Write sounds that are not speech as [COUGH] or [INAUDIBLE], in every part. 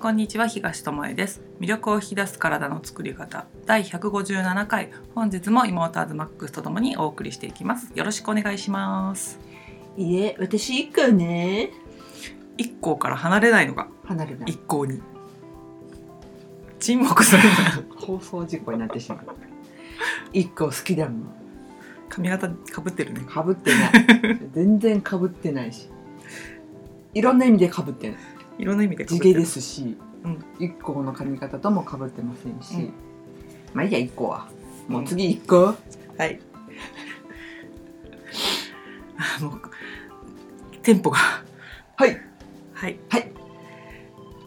こんにちは東智恵です魅力を引き出す体の作り方第157回本日も妹アズマックスとともにお送りしていきますよろしくお願いしますいえ、私一個ね。一向から離れないのが離れない一。向に沈黙する放送事故になってしまう。一個好きだもん。髪型かぶってるねかぶってない。全然かぶってないし。いろんな意味でかぶってない。いろんな意味で地毛ですし、うん一個の髪型ともかぶってませんし。うんまあいいや、一個は。もう次一個。はいあ [LAUGHS] もうテンポがはい。はいはい。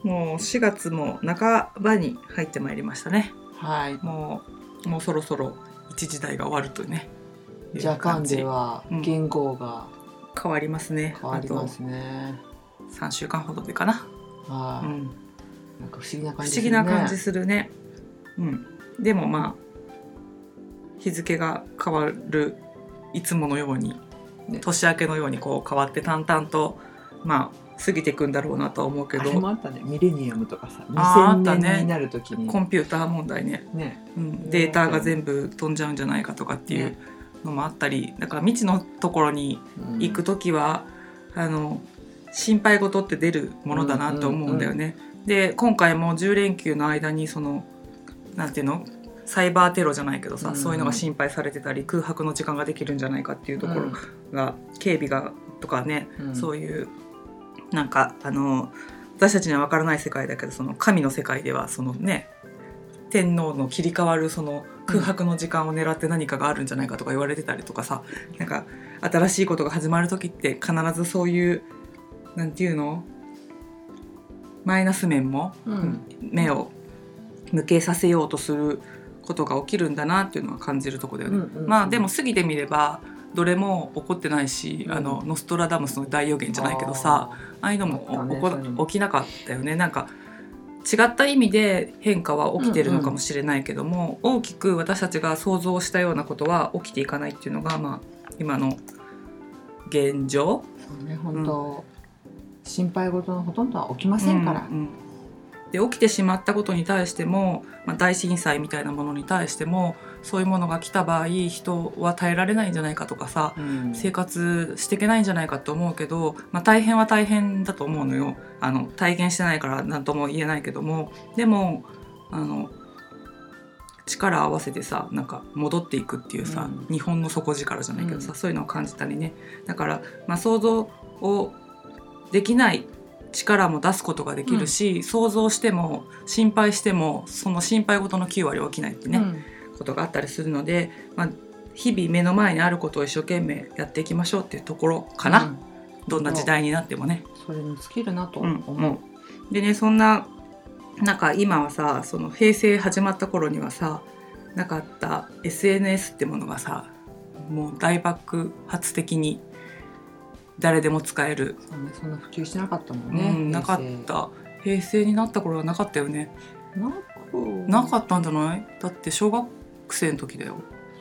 もう4月も半ばに入ってまいりましたねはい。もうもうそろそろ一時代が終わるとねジャパンでは言語が変わりますね変わりますね。あと3週間ほどでかな、はい、うん、なんか不思議な不感じ思議な感じするね。うん。でもまあ日付が変わるいつものように、ね。年明けのようにこう変わって淡々とまあ過ぎていくんだろうなとは思うけあれもどあったね。ミレニアムとかさ。あーあった2000ね年になるときに。コンピューター問題ね。ね。うん、データが全部飛んじゃうんじゃないかとかっていうねのもあったりだから未知のところにうん。行く時は、あの心配事って出るものだなと思うんだよね。で今回も10連休の間にそのなんていうの？サイバーテロじゃないけどさ、うんそういうのが心配されてたり空白の時間ができるんじゃないかっていうところが、警備がとかね、うん。そういうなんかあの私たちには分からない世界だけどその神の世界ではそのね天皇の切り替わるその空白の時間を狙って何かがあるんじゃないかとか言われてたりとかさなんか新しいことが始まる時って必ずそういうなんていうの？マイナス面もうん。目を向けさせようとすることが起きるんだなっていうのは感じるとこだよね。うんうんまあでも過ぎてみればどれも起こってないし、うんあのノストラダムスの大予言じゃないけどさああいうのもね起きなかったよね。なんか違った意味で変化は起きてるのかもしれないけども、大きく私たちが想像したようなことは起きていかないっていうのが、まあ、今の現状。ね本当、心配事のほとんどは起きませんから、うんうん。で起きてしまったことに対しても、まあ、大震災みたいなものに対してもそういうものが来た場合人は耐えられないんじゃないかとかさうん。生活していけないんじゃないかと思うけど、まあ、大変は大変だと思うのよ。あの体験してないから何とも言えないけども。でもあの力を合わせてさなんか戻っていくっていうさ、うん。日本の底力じゃないけどさ、うん。そういうのを感じたりね。だから、まあ、想像をできない力も出すことができるし、想像しても心配してもその心配事の9割は起きないってね、うん。ことがあったりするので、まあ、日々目の前にあることを一生懸命やっていきましょうっていうところかな、うん。どんな時代になってもね。それに尽きるなと。うん思う、でねそんななんか今はさその平成始まった頃にはさなかった SNS ってものがさもう大爆発的に誰でも使える、そんな普及してなかったもんうね、ん、なかった。平成になった頃はなかったよね。なかったんじゃない？だって小学生の時だよ。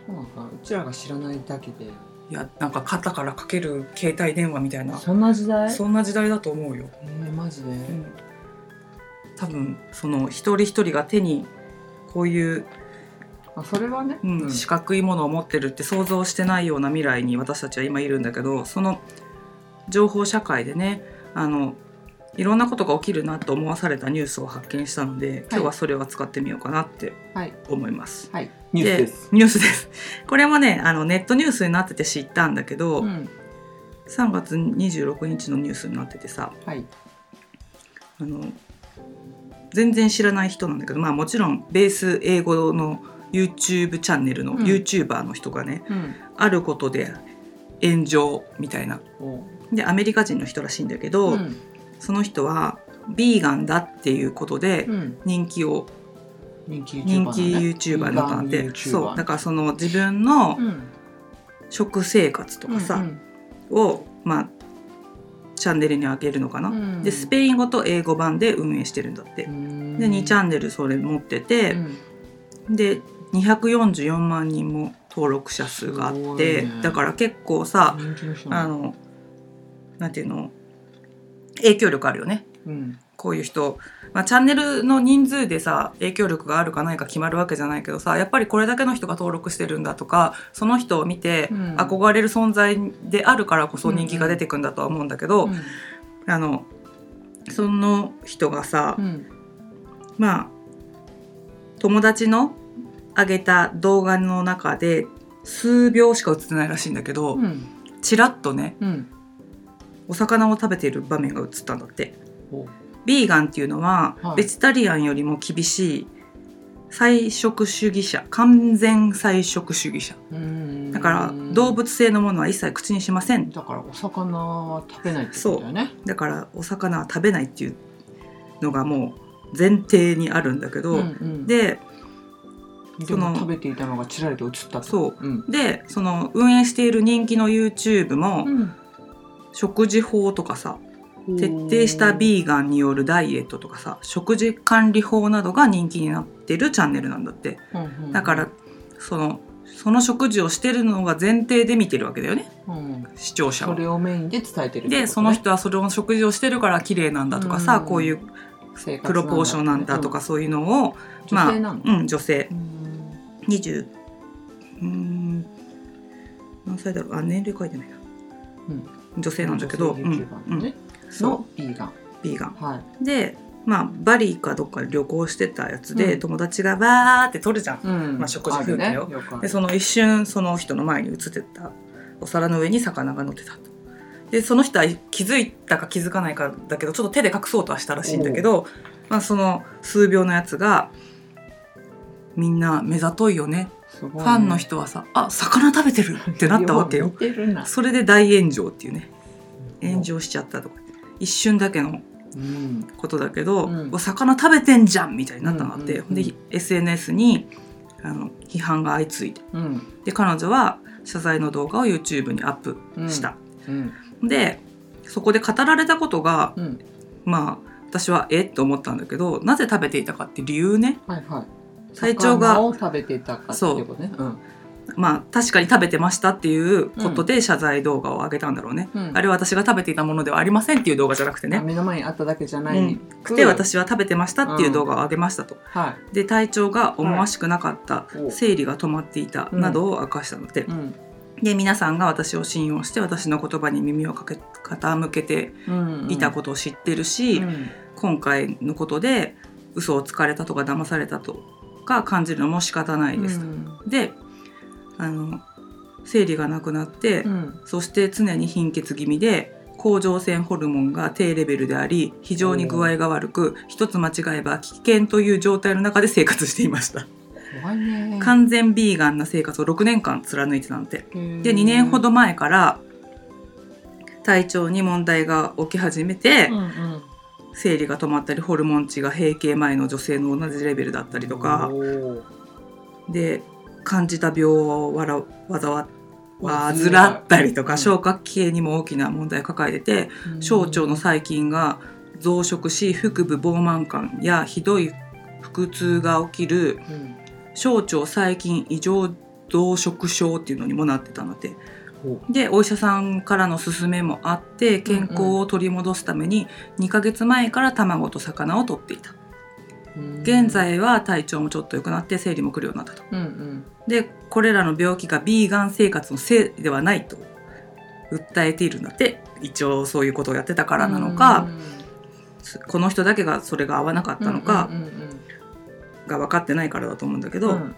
そうなのかなうちらが知らないだけで。いやなんか肩からかける携帯電話みたいな。そんな時代？そんな時代だと思うよ。えー、マジで、多分その一人一人が手にこういう、あそれはね、うん四角いものを持ってるって想像してないような未来に私たちは今いるんだけどその情報社会でねあのいろんなことが起きるなと思わされたニュースを発見したので今日はそれを扱ってみようかなってはい。思います。はい。ニュースです。ニュースです。[LAUGHS] これもねあのネットニュースになってて知ったんだけど、うん。3月26日のニュースになっててさはい。あの全然知らない人なんだけどまあもちろんベース英語の YouTube チャンネルのうん。YouTuber の人がね、うん。あることで炎上みたいな。おでアメリカ人の人らしいんだけど、うん。その人はビーガンだっていうことでうん。人気を、人気 YouTuber 人気 YouTuber になったんで、そう。だからその自分のうん。食生活とかさ、うんをまあチャンネルに上げるのかな、うん。でスペイン語と英語版で運営してるんだって、うん。で2チャンネルそれ持ってて、うん。で244万人も登録者数があって、いね。だから結構さ、あのなんていうの？影響力あるよね。うんこういう人、まあ、チャンネルの人数でさ影響力があるかないか決まるわけじゃないけどさやっぱりこれだけの人が登録してるんだとかその人を見てうん。憧れる存在であるからこそ人気が出てくんだとは思うんだけど、うん。あのその人がさ、うん。まあ友達の上げた動画の中で数秒しか映ってないらしいんだけど、うん。ちらっとねうんお魚を食べている場面が映ったんだって。お。ビーガンっていうのは、はい。ベジタリアンよりも厳しい菜食主義者完全菜食主義者。うん。だから動物性のものは一切口にしません。だからお魚は食べないってことだよね。だからお魚は食べないっていうのがもう前提にあるんだけど、うんうん。ででそのも食べていたのがちらりと映ったとそう。うん。でその運営している人気の YouTube も、うん食事法とかさ徹底したビーガンによるダイエットとかさ食事管理法などが人気になってるチャンネルなんだって。うんうん。だからそのその食事をしてるのが前提で見てるわけだよね。うん。視聴者は。それをメインで伝えてるね。でその人はそれを食事をしてるから綺麗なんだとかさ、うん。こういうプロポーションなんだとかそういうのを、うんまあうん女性。うん。20うーん。何歳だろう？あ年齢書いてないな、女性なんだけど、女性うんそう。のビーガン。ビーガン。はい。でまあバリかどっかで旅行してたやつで、うん。友達がバーって撮るじゃん、うん。まあ食事風景よあるね。でその一瞬その人の前に映ってたお皿の上に魚が乗ってたと。でその人は気づいたか気づかないかだけどちょっと手で隠そうとはしたらしいんだけど、まあ、その数秒のやつがみんな目ざといよねファンの人はさ「あ魚食べてる!」ってなったわけよ。それで大炎上っていうね。炎上しちゃったとか。一瞬だけのうん。ことだけど、うん。お魚食べてんじゃんみたいになったのって、うんうんうん。で SNS にあの批判が相次いで。うん。で彼女は謝罪の動画を YouTube にアップした、うん。でそこで語られたことがうん。まあ私はえ？っと思ったんだけどなぜ食べていたかって理由ね。はいはい体調が魚を食べてたかっていうことね。う。ん。まあ確かに食べてましたっていうことで謝罪動画を上げたんだろうね、うん。あれは私が食べていたものではありませんっていう動画じゃなくてね。目の前にあっただけじゃない。くで私は食べてましたっていう動画を上げましたと、はで体調が思わしくなかった、お生理が止まっていたうんなどを明かしたので、いうん。で皆さんが私を信用して私の言葉に耳をかけ傾けてうん。いたことを知ってるし、うん。今回のことで嘘をつかれたとか騙されたとか感じるのも仕方ないです。と。であの生理がなくなって、うん。そして常に貧血気味で甲状腺ホルモンが低レベルであり非常に具合が悪く一つ間違えば危険という状態の中で生活していました。完全ビーガンな生活を6年間貫いてたんてで2年ほど前から体調に問題が起き始めて、うんうん生理が止まったりホルモン値が閉経前の女性の同じレベルだったりとか。で感じた病をわらわざわわ患ったりとか、うん。消化器系にも大きな問題を抱えてて、小腸の細菌が増殖し腹部膨満感やひどい腹痛が起きるうん。小腸細菌異常増殖症っていうのにもなってたのでほでお医者さんからの勧めもあって健康を取り戻すために2ヶ月前から卵と魚を取っていた。う現在は体調もちょっと良くなって生理も来るようになったと。うんうん。でこれらの病気がビーガン生活のせいではないと訴えているんだって。一応そういうことをやってたからなのか、この人だけがそれが合わなかったのかうんうんが分かってないからだと思うんだけど、うんうん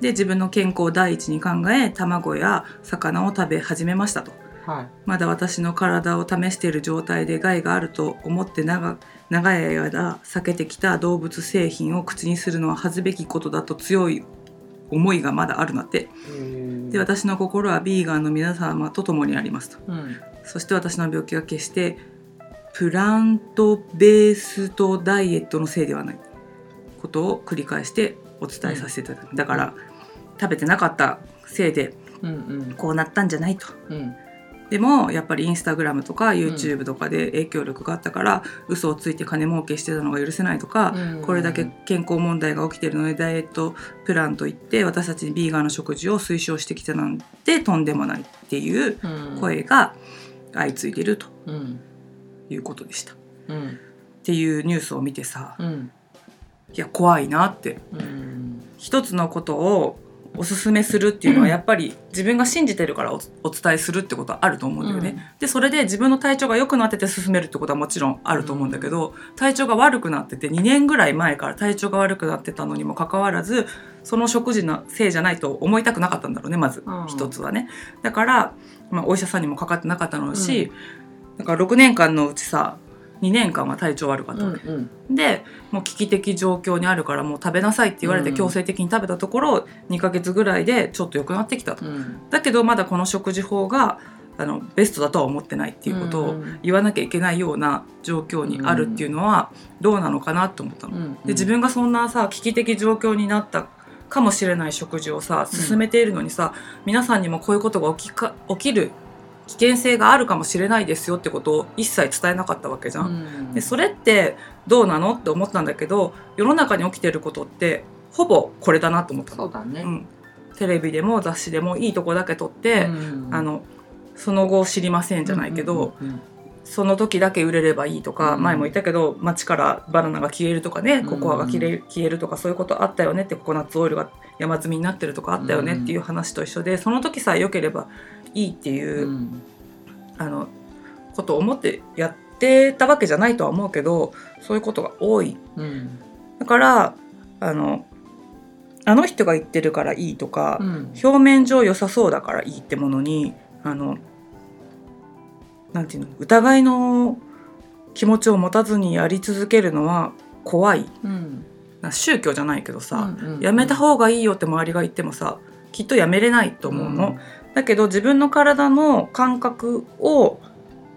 で自分の健康を第一に考え卵や魚を食べ始めましたと。はい。まだ私の体を試している状態で害があると思って長長い間避けてきた動物製品を口にするのは恥ずべきことだと強い思いがまだあるなって。で私の心はビーガンの皆様と共にありますと。うん。そして私の病気は決してプラントベースとダイエットのせいではないことを繰り返してお伝えさせていただく、だから食べてなかったせいでうんうん。こうなったんじゃないと。うん。でもやっぱりインスタグラムとか YouTube とかで影響力があったから、嘘をついて金儲けしてたのが許せないとか、うん。これだけ健康問題が起きてるのでダイエットプランといって私たちにビーガンの食事を推奨してきたなんてとんでもないっていううん。声が相次いでるとうん。いうことでした。うん。っていうニュースを見てさうんいや怖いなって。うん一つのことをおすすめするっていうのはやっぱり自分が信じてるからおお伝えするってことはあると思うんだよね。でそれで自分の体調が良くなってて進めるってことはもちろんあると思うんだけど、体調が悪くなってて2年ぐらい前から体調が悪くなってたのにもかかわらずその食事のせいじゃないと思いたくなかったんだろうねまずうん。一つはね。だから、まあ、お医者さんにもかかってなかったのし、だから6年間のうちさ2年間は体調悪かったうわけ。んうん。でもう危機的状況にあるからもう食べなさいって言われてうん。強制的に食べたところ、2ヶ月ぐらいでちょっと良くなってきたと。うん。だけどまだこの食事法があのベストだとは思ってないっていうことをうん言わなきゃいけないような状況にあるっていうのはどうなのかなと思ったの。うんで自分がそんなさ危機的状況になったかもしれない食事をさ進めているのにさ、皆さんにもこういうことが起きか起きる危険性があるかもしれないですよってことを一切伝えなかったわけじゃん。うん。でそれってどうなのって思ったんだけど世の中に起きてることってほぼこれだなと思ったの。そうだね。うん、テレビでも雑誌でもいいとこだけ撮って、うん。あのその後知りませんじゃないけど、その時だけ売れればいいとか、うん。前も言ったけど街からバナナが消えるとかね、うん。ココアが消える消えるとかそういうことあったよねってココナッツオイルが山積みになってるとかあったよねっていう話と一緒でその時さえ良ければいいっていうう、ん。あのことを思ってやってたわけじゃないとは思うけどそういうことが多い。うん。だからあのあの人が言ってるからいいとか、うん。表面上良さそうだからいいってものにあのなんていうの疑いの気持ちを持たずにやり続けるのは怖い。うん。な宗教じゃないけどさ、うんうん。やめた方がいいよって周りが言ってもさきっとやめれないと思うの、だけど自分の体の感覚を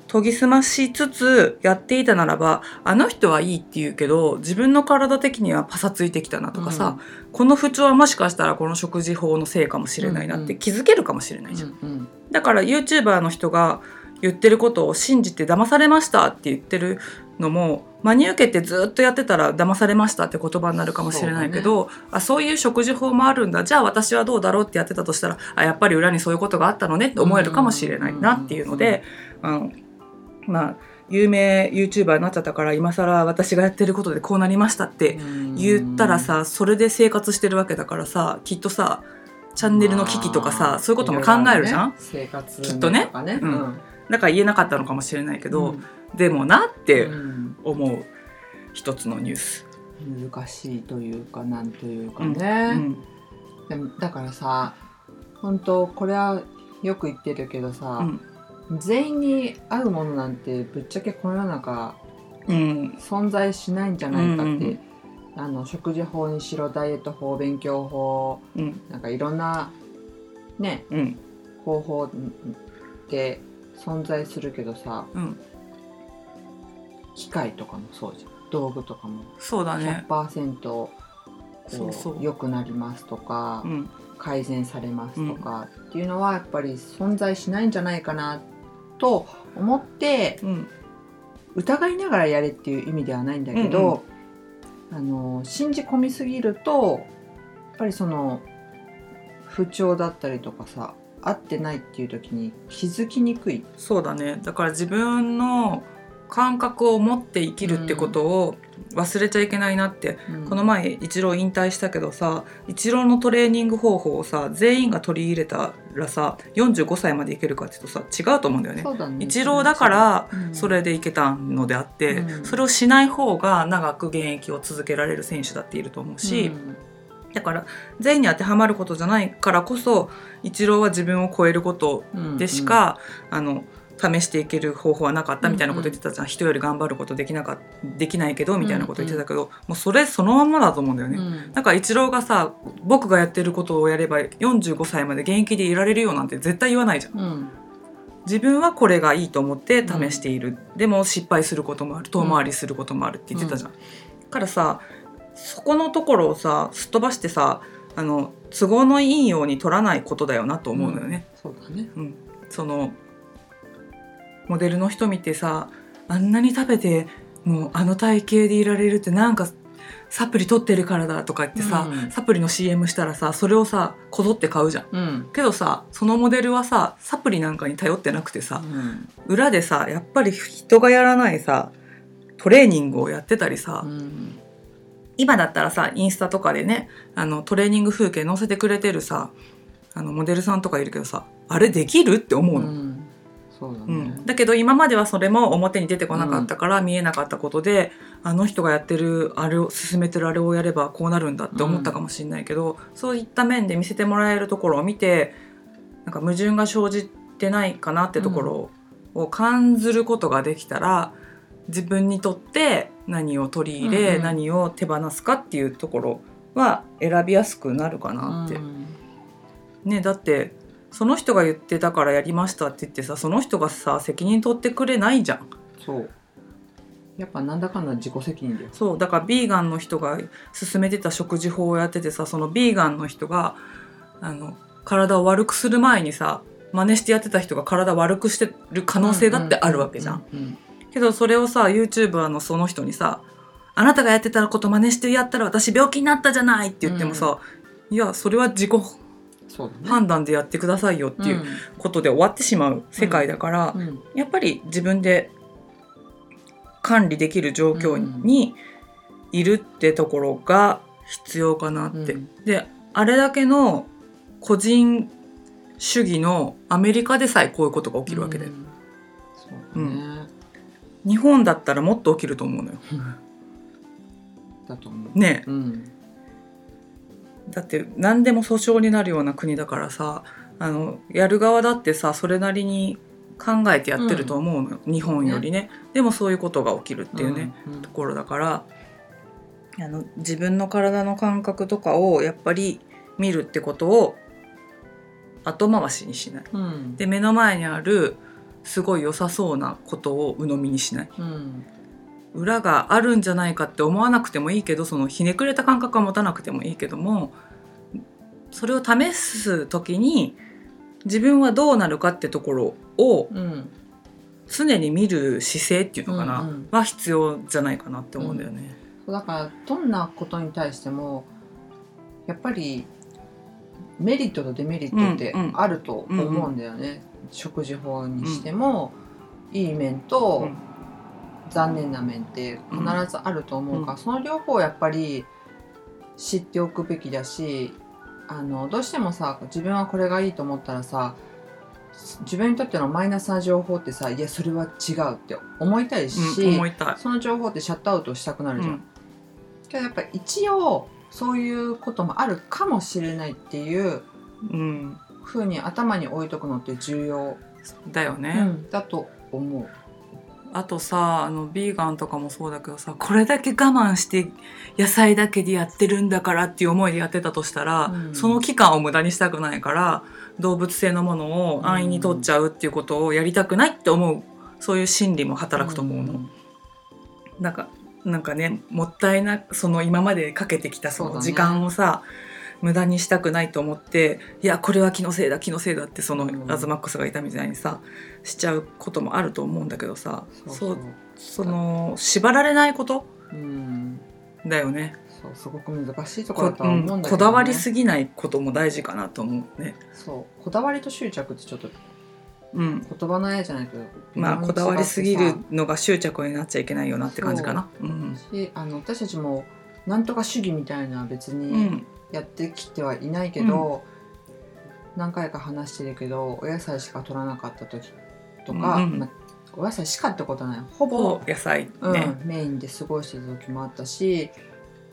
研ぎ澄ましつつやっていたならばあの人はいいって言うけど自分の体的にはパサついてきたなとかさ、この不調はもしかしたらこの食事法のせいかもしれないなって気づけるかもしれないじゃん。うんうん。だから YouTuber の人が言ってることを信じて騙されましたって言ってるのも真に受けてずっとやってたら騙されましたって言葉になるかもしれないけどそう,、あそういう食事法もあるんだ。じゃあ私はどうだろうってやってたとしたらあやっぱり裏にそういうことがあったのねって思えるかもしれないなっていうので、あのまあ有名 YouTuber になっちゃったから今更私がやってることでこうなりましたって言ったらさそれで生活してるわけだからさきっとさチャンネルの危機とかさ、まあそういうことも考えるじゃん、ね。生活きっとね。うん。だから言えなかったのかもしれないけど、うんでもなってうん。思う一つのニュース。難しいというかなんというかうね、ん。でもだからさ本当これはよく言ってるけどさ、全員に合うものなんてぶっちゃけこの世の中うん。存在しないんじゃないかって、うんうん。あの食事法にしろダイエット法勉強法うん。なんかいろんなねうん。方法って存在するけどさうん機械とかもそうじゃん。道具とかも。そうだね。100%こそうそう。う良くなりますとか、うん。改善されますとかっていうのはやっぱり存在しないんじゃないかなと思ってうん。疑いながらやれっていう意味ではないんだけど、あの信じ込みすぎるとやっぱりその不調だったりとかさ合ってないっていう時に気づきにくい。そうだね。だから自分の感覚を持って生きるってことを忘れちゃいけないなって、この前イチロー引退したけどさイチローのトレーニング方法をさ全員が取り入れたらさ45歳までいけるかっていうとさ違うと思うんだよね。ねイチローだからうん。それでいけたのであって、うん。それをしない方が長く現役を続けられる選手だっていると思うし、うん。だから全員に当てはまることじゃないからこそイチローは自分を超えることでしか、あの試していける方法はなかったみたいなこと言ってたじゃん、人より頑張ることできなかできないけどみたいなこと言ってたけど、もうそれそのまんまだと思うんだよね。うんだからイチローがさ僕がやってることをやれば45歳まで現役でいられるよなんて絶対言わないじゃん。うん自分はこれがいいと思って試している、でも失敗することもある遠回りすることもあるって言ってたじゃん。からさそこのところをさすっ飛ばしてさあの都合のいいように取らないことだよなと思うのよね。そうだね。うんそのモデルの人見てさあんなに食べてもうあの体型でいられるってなんかサプリ取ってるからだとか言ってさ、うんサプリの CM したらさそれをさこぞって買うじゃん。うん。けどさそのモデルはさサプリなんかに頼ってなくてさ、裏でさやっぱり人がやらないさトレーニングをやってたりさ、うん。今だったらさインスタとかでねあのトレーニング風景載せてくれてるさあのモデルさんとかいるけどさあれできるって思うの。うんそうだね。うん、だけど今まではそれも表に出てこなかったから見えなかったことで、あの人がやってるあれを進めてるあれをやればこうなるんだって思ったかもしれないけど、そういった面で見せてもらえるところを見てなんか矛盾が生じてないかなってところを感ずることができたら自分にとって何を取り入れ、うんうん。何を手放すかっていうところは選びやすくなるかなって。うん。ねだってその人が言ってたからやりましたって言ってさその人がさ責任取ってくれないじゃん。そう。やっぱなんだかんだ自己責任だよ。そうだからビーガンの人が勧めてた食事法をやっててさそのビーガンの人があの体を悪くする前にさ真似してやってた人が体悪くしてる可能性だってあるわけじゃん。うんうんけどそれをさ YouTuber のその人にさ「あなたがやってたこと真似してやったら私病気になったじゃない」って言ってもさ、いやそれは自己判断でやってくださいよっていううことで終わってしまう世界だから、やっぱり自分で管理できる状況にいるってところが必要かなって。うん。であれだけの個人主義のアメリカでさえこういうことが起きるわけで、うん。日本だったらもっと起きると思うのよ。[LAUGHS] だと思う。ねうんだって何でも訴訟になるような国だからさあのやる側だってさそれなりに考えてやってると思うのよ、日本よりね。でもそういうことが起きるっていうね、うん。ところだから。あの自分の体の感覚とかをやっぱり見るってことを後回しにしない。うん。で目の前にあるすごい良さそうなことを鵜呑みにしない。うん裏があるんじゃないかって思わなくてもいいけどそのひねくれた感覚は持たなくてもいいけどもそれを試す時に自分はどうなるかってところをうん。常に見る姿勢っていうのかな、うんうん。は必要じゃないかなって思うんだよね。そうだからどんなことに対してもやっぱりメリットとデメリットってうんうん。あると思うんだよね、食事法にしても、いい面とうん残念な面って必ずあると思うから、その両方をやっぱり知っておくべきだしあのどうしてもさ自分はこれがいいと思ったらさ自分にとってのマイナスな情報ってさいやそれは違うって思いたいし、うん、思いたい。その情報ってシャットアウトしたくなるじゃん。うんけどやっぱり一応そういうこともあるかもしれないっていううん、ふうに頭に置いとくのって重要、だよね。うんだと思う。あとさあのビーガンとかもそうだけどさこれだけ我慢して野菜だけでやってるんだからっていう思いでやってたとしたら、うん。その期間を無駄にしたくないから動物性のものを安易に取っちゃうっていうことをやりたくないって思うそういう心理も働くと思うの。なんかなんかねもったいなその今までかけてきたその時間をさ、無駄にしたくないと思っていやこれは気のせいだ気のせいだってその、うん。アズマックスがいたみたいにさしちゃうこともあると思うんだけどさそうその縛られないこと？うん。だよね。そうすごく難しいところこ,、だとは思うんだけど、ね。こだわりすぎないことも大事かなと思うね。そう。こだわりと執着ってちょっとうん。言葉のあやじゃないけどまあこだわりすぎるのが執着になっちゃいけないよなって感じかな。うん。しあの私たちもなんとか主義みたいな別うにん。やってきてはいないけど、何回か話してるけどお野菜しか取らなかった時とか、うんうん。まあお野菜しかってことはない。ほぼ野菜ね。うん、メインで過ごしてた時もあったし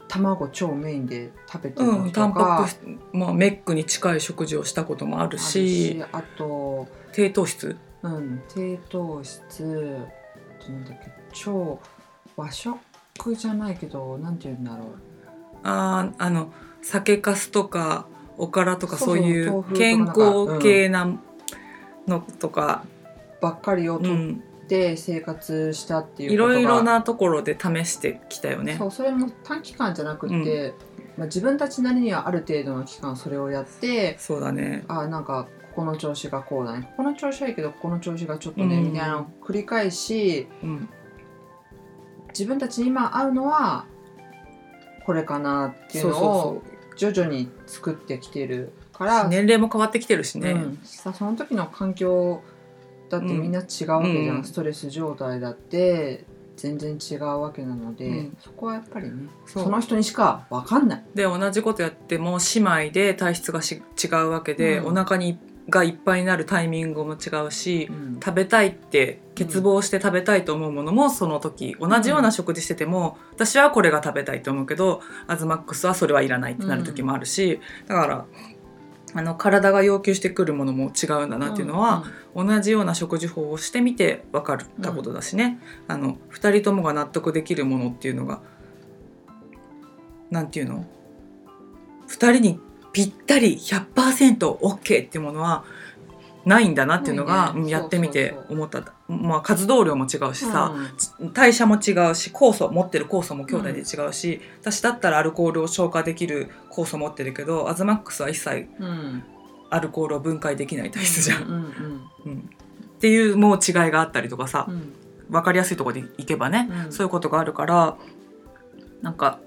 卵超メインで食べてた時とか、うん、タンパク質、まあ、メックに近い食事をしたこともあるしあと、低糖質？うん、低糖質なんだっけ超和食？じゃないけどなんて言うんだろう。あーあの酒粕とかおからとかそういう健康系なのとか、ばっかりをとっうん、て生活したっていういろいろなところで試してきたよね。そ。うそれも短期間じゃなくて、まあ、自分たちなりにはある程度の期間それをやってそうだね。あなんかここの調子がこうだね。ここの調子はいいけどここの調子がちょっとね、うん。みたいなのを繰り返しうん、自分たちに今合うのはこれかなっていうのを徐々に作ってきてるから。年齢も変わってきてるしね。うん、さその時の環境だってみんな違うわけじゃん、うん。ストレス状態だって全然違うわけなので、うん。そこはやっぱりねその人にしか分かんない。で同じことやっても姉妹で体質がし違うわけで、うん。お腹にがいっぱいになるタイミングも違うし、うん。食べたいって欠乏して食べたいと思うものもその時同じような食事してても、私はこれが食べたいと思うけどアズマックスはそれはいらないってなる時もあるし、だからあの体が要求してくるものも違うんだなっていうのは、同じような食事法をしてみて分かったことだしね、あの2人ともが納得できるものっていうのがなんていうの？2人にぴったり 100%OK っていうものはないんだなっていうのが、やってみて思った。まあ活動量も違うしさ、うん代謝も違うし酵素持ってる酵素も兄弟で違うし、私だったらアルコールを消化できる酵素持ってるけどアズマックスは一切うん。アルコールを分解できない体質じゃん。うんうんうん。っていうもう違いがあったりとかさう、ん。分かりやすいところでいけばね、うん。そういうことがあるからなんか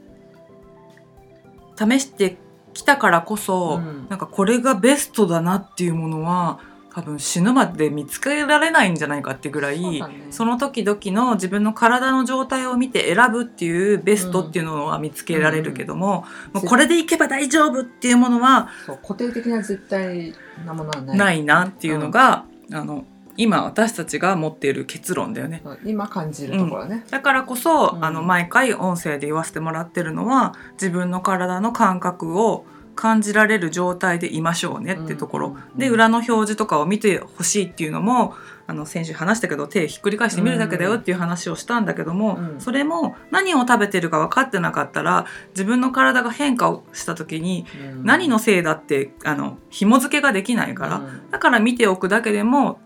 試してきたからこそ、うん。なんかこれがベストだなっていうものは多分死ぬまで見つけられないんじゃないかってぐらいそね。その時々の自分の体の状態を見て選ぶっていうベストっていうのは見つけられるけども,、もうこれでいけば大丈夫っていうものは固定的な絶対なものはない。ないなっていうのが、あの今私たちが持っている結論だよね。今感じるところね。だからこそ、うん。あの毎回音声で言わせてもらってるのは自分の体の感覚を感じられる状態でいましょうねってところ、うん。うんうんで裏の表示とかを見てほしいっていうのもあの先週話したけど手ひっくり返してみるだけだよっていう話をしたんだけども、うん。それも何を食べてるか分かってなかったら自分の体が変化をした時にうん。何のせいだってあの紐付けができないから、うん。だから見ておくだけでも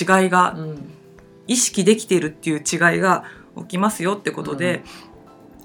違いがうん。意識できているっていう違いが起きますよってことで、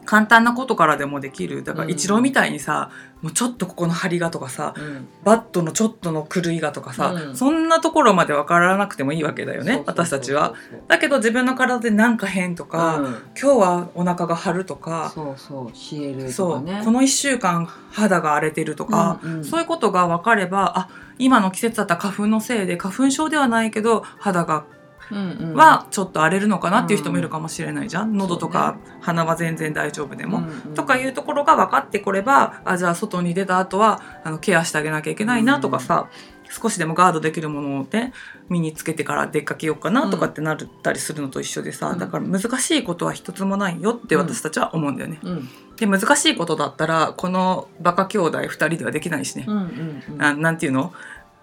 簡単なことからでもできる。だからうん。イチローみたいにさ、もうちょっとここの張りがとかさうん。バットのちょっとの狂いがとかさ、うん。そんなところまで分からなくてもいいわけだよね私たちは。だけど自分の体でなんか変とか、うん。今日はお腹が張るとか、そうそう冷えるそう。この1週間肌が荒れてるとか、うんうん。そういうことが分かればあ今の季節だったら花粉のせいで花粉症ではないけど肌がうんうんはちょっと荒れるのかなっていう人もいるかもしれないじゃん、喉とそうか鼻は全然大丈夫でも。うんうんとかいうところが分かってこればあじゃあ外に出た後はあのケアしてあげなきゃいけないなとかさ、少しでもガードできるものをね身につけてから出かけようかなとかってなったりするのと一緒でさ、うん。だから難しいことは一つもないよって私たちは思うんだよね。うん。で難しいことだったらこのバカ兄弟2人ではできないしね。うんうんうん。ななんていうの？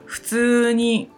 普通に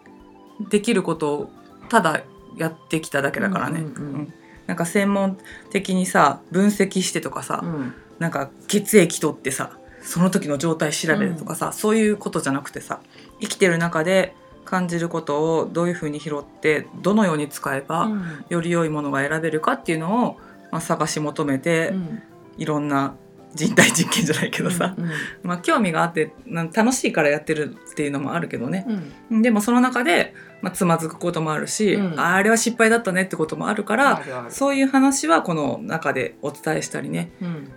できることをただやってきただけだからね、うんうんうん。うん。なんか専門的にさ分析してとかさ、うん。なんか血液取ってさその時の状態調べるとかさ、そういうことじゃなくてさ生きてる中で感じることをどういうふうに拾ってどのように使えば、うん。より良いものが選べるかっていうのを、まあ、探し求めて、うん。いろんな人体実験じゃないけどさ、うんまあ、興味があってな楽しいからやってるっていうのもあるけどね、うん。でもその中で、まあ、つまずくこともあるし、うん。ああれは失敗だったねってこともあるから、そういう話はこの中でお伝えしたりねうん。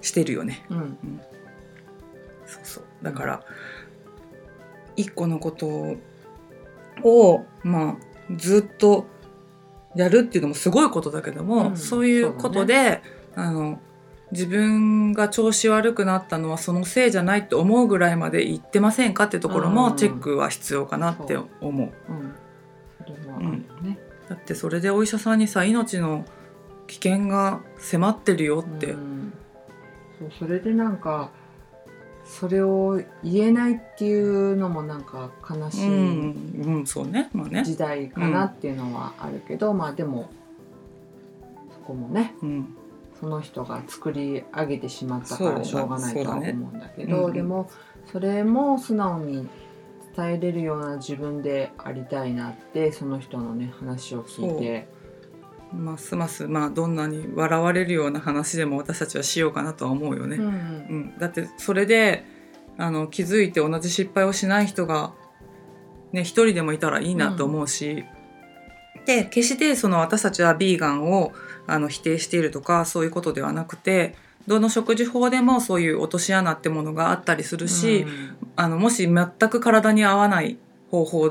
してるよね。うん。そうそう。だから、一個のことをまあずっとやるっていうのもすごいことだけども、うん。そういうことで、あの自分が調子悪くなったのはそのせいじゃないって思うぐらいまでいってませんかってところうん。もチェックは必要かなって思う。うん。ね。だってそれでお医者さんにさ命の危険が迫ってるよって、うん。そうそれでなんかそれを言えないっていうのもなんか悲しうん、いうん、そうね。まあね、時代かなっていうのはあるけど、まあでもそこもね。うん、その人が作り上げてしまったからしょうがないとは思うんだけうんどうんでもそれも素直に伝えれるような自分でありたいなってその人のね話を聞いて。ますますまあどんなに笑われるような話でも私たちはしようかなとは思うよね。うん。うん。だってそれであの気づいて同じ失敗をしない人がね一人でもいたらいいなと思うし、で決してその私たちはビーガンをあの否定しているとかそういうことではなくてどの食事法でもそういう落とし穴ってものがあったりするし、うん。あのもし全く体に合わない方法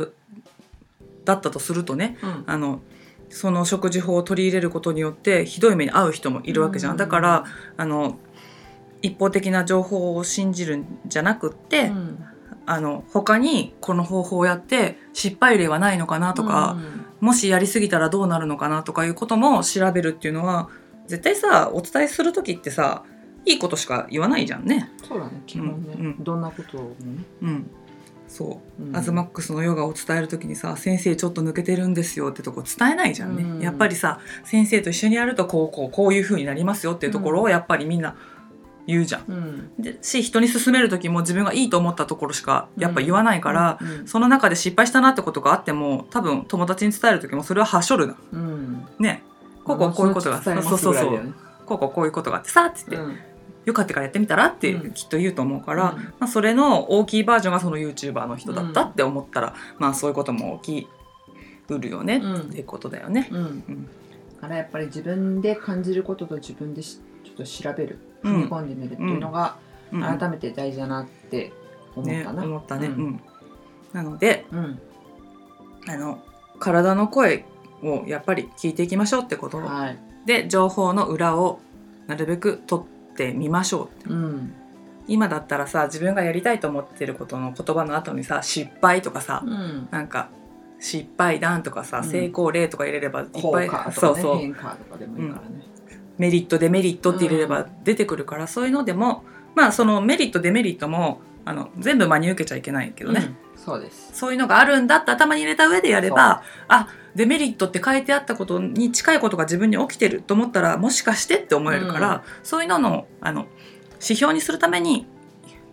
だったとするとねうん。あのその食事法を取り入れることによってひどい目に遭う人もいるわけじゃん、うん。だからあの一方的な情報を信じるんじゃなくって、うん。あの他にこの方法をやって失敗例はないのかなとか、もしやりすぎたらどうなるのかなとかいうことも調べるっていうのは絶対さお伝えする時ってさいいことしか言わないじゃんね。そうだね基本ね、うんうん。どんなことをね、うん、そう。うん。アズマックスのヨガを伝える時にさ「先生ちょっと抜けてるんですよ」ってとこ伝えないじゃんね、うん。やっぱりさ先生と一緒にやるとこうこうこういう風になりますよっていうところをやっぱりみんな言うじゃん。うん、でし人に勧める時も自分がいいと思ったところしかやっぱ言わないから、うん。その中で失敗したなってことがあっても多分友達に伝える時もそれははしょるな。うん、ね。こうこうこういうことが、まあそうそうそう。こうこうこういうことがあってさって言って、うん。よかったからやってみたら？ってうん。きっと言うと思うから、うん。まあ、それの大きいバージョンがその YouTuber の人だったって思ったら、まあそういうことも起きうるよね、うん。ってことだよね。うん。うん。だからやっぱり自分で感じることと自分でしちょっと調べる。うん踏み込んでみるっていうのがうん。改めて大事だなって思っねたな。思ったね、ううん。んなのでうん。あの体の声をやっぱり聞いていきましょうってこと。はい。で情報の裏をなるべく取ってみましょううん。今だったらさ自分がやりたいと思ってることの言葉の後にさ失敗とかさ、うん。なんか失敗談とかさ、うん。成功例とか入れればいっ効ぱい、そうそう。変化とかでもいいからね。メリットデメリットって入れれば出てくるから、そういうのでもまあそのメリットデメリットもあの全部真に受けちゃいけないけどね、うんそうです。そういうのがあるんだって頭に入れた上でやればあデメリットって書いてあったことに近いことが自分に起きてると思ったらもしかしてって思えるから、そういうののあの指標にするために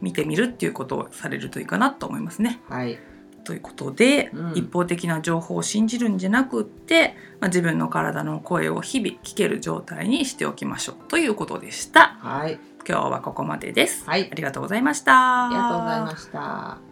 見てみるっていうことをされるといいかなと思いますね。はい。ということで、うん一方的な情報を信じるんじゃなくって、まあ、自分の体の声を日々聞ける状態にしておきましょうということでした。はい。今日はここまでです。はいありがとうございました。ありがとうございました。